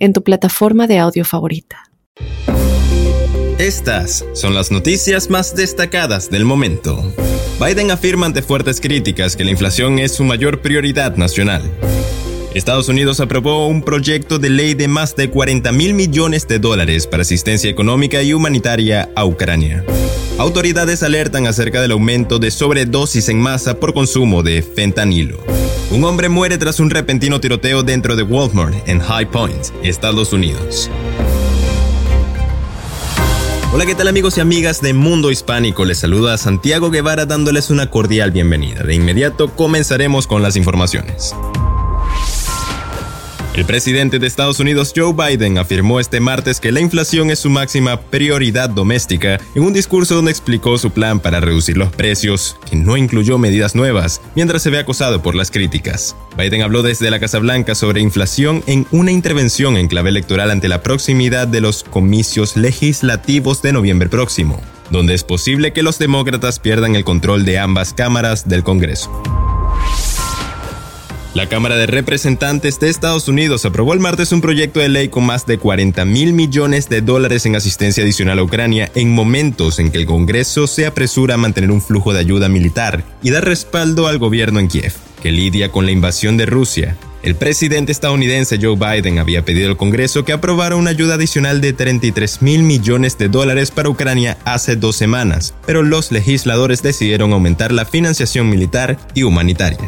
en tu plataforma de audio favorita. Estas son las noticias más destacadas del momento. Biden afirma ante fuertes críticas que la inflación es su mayor prioridad nacional. Estados Unidos aprobó un proyecto de ley de más de 40 mil millones de dólares para asistencia económica y humanitaria a Ucrania. Autoridades alertan acerca del aumento de sobredosis en masa por consumo de fentanilo. Un hombre muere tras un repentino tiroteo dentro de Walmart en High Point, Estados Unidos. Hola, ¿qué tal amigos y amigas de Mundo Hispánico? Les saluda Santiago Guevara dándoles una cordial bienvenida. De inmediato comenzaremos con las informaciones. El presidente de Estados Unidos Joe Biden afirmó este martes que la inflación es su máxima prioridad doméstica en un discurso donde explicó su plan para reducir los precios, que no incluyó medidas nuevas, mientras se ve acosado por las críticas. Biden habló desde la Casa Blanca sobre inflación en una intervención en clave electoral ante la proximidad de los comicios legislativos de noviembre próximo, donde es posible que los demócratas pierdan el control de ambas cámaras del Congreso. La Cámara de Representantes de Estados Unidos aprobó el martes un proyecto de ley con más de 40 mil millones de dólares en asistencia adicional a Ucrania en momentos en que el Congreso se apresura a mantener un flujo de ayuda militar y dar respaldo al gobierno en Kiev, que lidia con la invasión de Rusia. El presidente estadounidense Joe Biden había pedido al Congreso que aprobara una ayuda adicional de 33 mil millones de dólares para Ucrania hace dos semanas, pero los legisladores decidieron aumentar la financiación militar y humanitaria.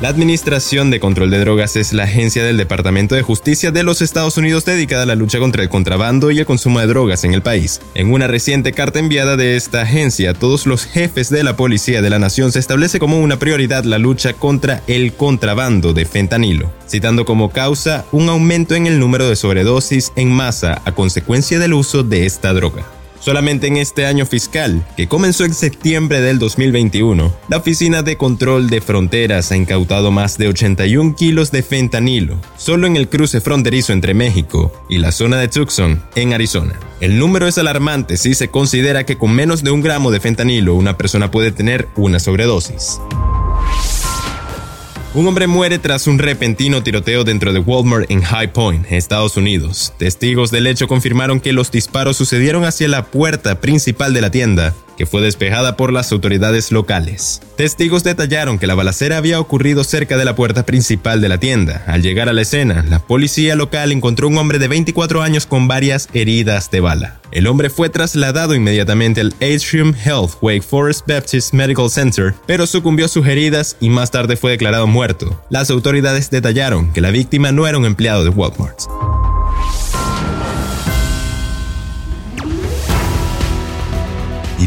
La Administración de Control de Drogas es la agencia del Departamento de Justicia de los Estados Unidos dedicada a la lucha contra el contrabando y el consumo de drogas en el país. En una reciente carta enviada de esta agencia todos los jefes de la policía de la nación se establece como una prioridad la lucha contra el contrabando de fentanilo, citando como causa un aumento en el número de sobredosis en masa a consecuencia del uso de esta droga. Solamente en este año fiscal, que comenzó en septiembre del 2021, la Oficina de Control de Fronteras ha incautado más de 81 kilos de fentanilo, solo en el cruce fronterizo entre México y la zona de Tucson, en Arizona. El número es alarmante si se considera que con menos de un gramo de fentanilo una persona puede tener una sobredosis. Un hombre muere tras un repentino tiroteo dentro de Walmart en High Point, Estados Unidos. Testigos del hecho confirmaron que los disparos sucedieron hacia la puerta principal de la tienda que fue despejada por las autoridades locales. Testigos detallaron que la balacera había ocurrido cerca de la puerta principal de la tienda. Al llegar a la escena, la policía local encontró un hombre de 24 años con varias heridas de bala. El hombre fue trasladado inmediatamente al Atrium Health Wake Forest Baptist Medical Center, pero sucumbió a sus heridas y más tarde fue declarado muerto. Las autoridades detallaron que la víctima no era un empleado de Walmart.